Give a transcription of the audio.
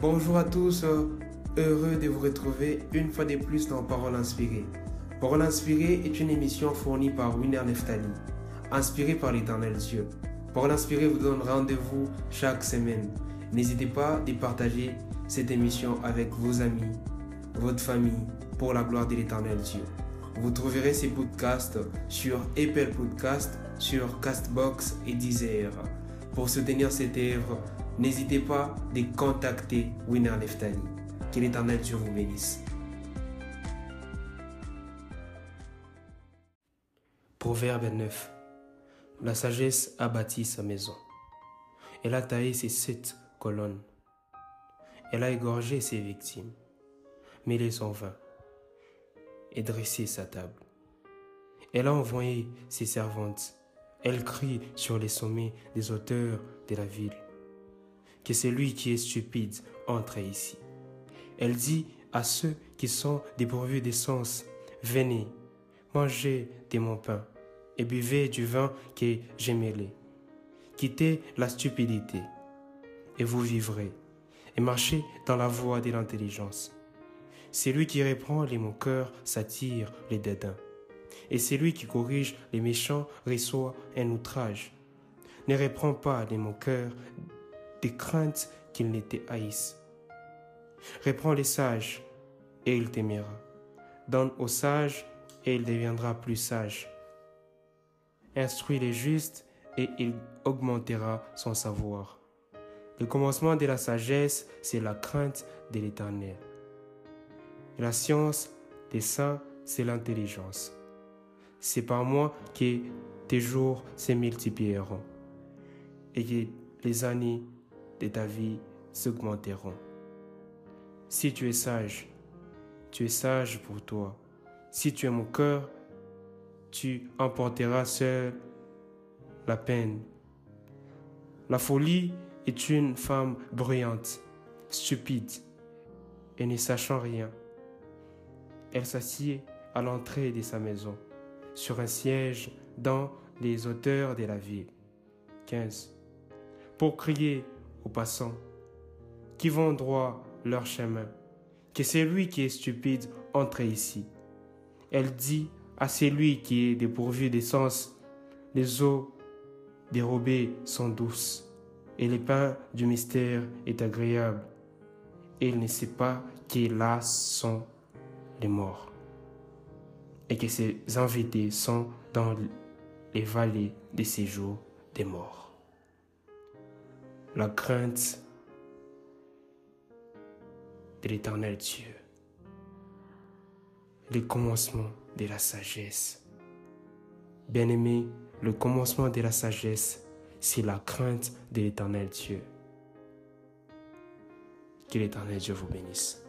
Bonjour à tous, heureux de vous retrouver une fois de plus dans Parole inspirée. Parole inspirée est une émission fournie par Winner Neftali, inspirée par l'éternel Dieu. Parole inspirée vous donne rendez-vous chaque semaine. N'hésitez pas à partager cette émission avec vos amis, votre famille, pour la gloire de l'éternel Dieu. Vous trouverez ces podcasts sur Apple Podcast, sur Castbox et Deezer. Pour soutenir cette œuvre, n'hésitez pas à contacter Winner Neftali. Que l'éternel Dieu vous bénisse. Proverbe 9. La sagesse a bâti sa maison. Elle a taillé ses sept colonnes. Elle a égorgé ses victimes, mêlé son vin et dressé sa table. Elle a envoyé ses servantes. Elle crie sur les sommets des hauteurs de la ville. Que celui qui est stupide entre ici. Elle dit à ceux qui sont dépourvus d'essence, venez, mangez de mon pain et buvez du vin que j'ai mêlé. Quittez la stupidité et vous vivrez et marchez dans la voie de l'intelligence. C'est lui qui reprend les moqueurs s'attire les dédains. Et c'est lui qui corrige les méchants reçoit un outrage. Ne reprend pas les moqueurs des craintes qu'ils n'étaient haïssent. Reprends les sages et il t'aimera. Donne aux sages et il deviendra plus sage. Instruis les justes et il augmentera son savoir. Le commencement de la sagesse, c'est la crainte de l'éternel. La science des saints, c'est l'intelligence. C'est par moi que tes jours se multiplieront et que les années de ta vie s'augmenteront. Si tu es sage, tu es sage pour toi. Si tu es mon cœur, tu emporteras seul la peine. La folie est une femme bruyante, stupide et ne sachant rien. Elle s'assied à l'entrée de sa maison, sur un siège dans les hauteurs de la ville. 15. Pour crier aux passants qui vont droit leur chemin, que celui qui est stupide entre ici. Elle dit à celui qui est dépourvu d'essence, les eaux dérobées sont douces et le pain du mystère est agréable. Et il ne sait pas que là sont les morts et que ses invités sont dans les vallées des séjours des morts. La crainte de l'éternel Dieu, le commencement de la sagesse. Bien-aimé, le commencement de la sagesse, c'est la crainte de l'éternel Dieu. Que l'éternel Dieu vous bénisse.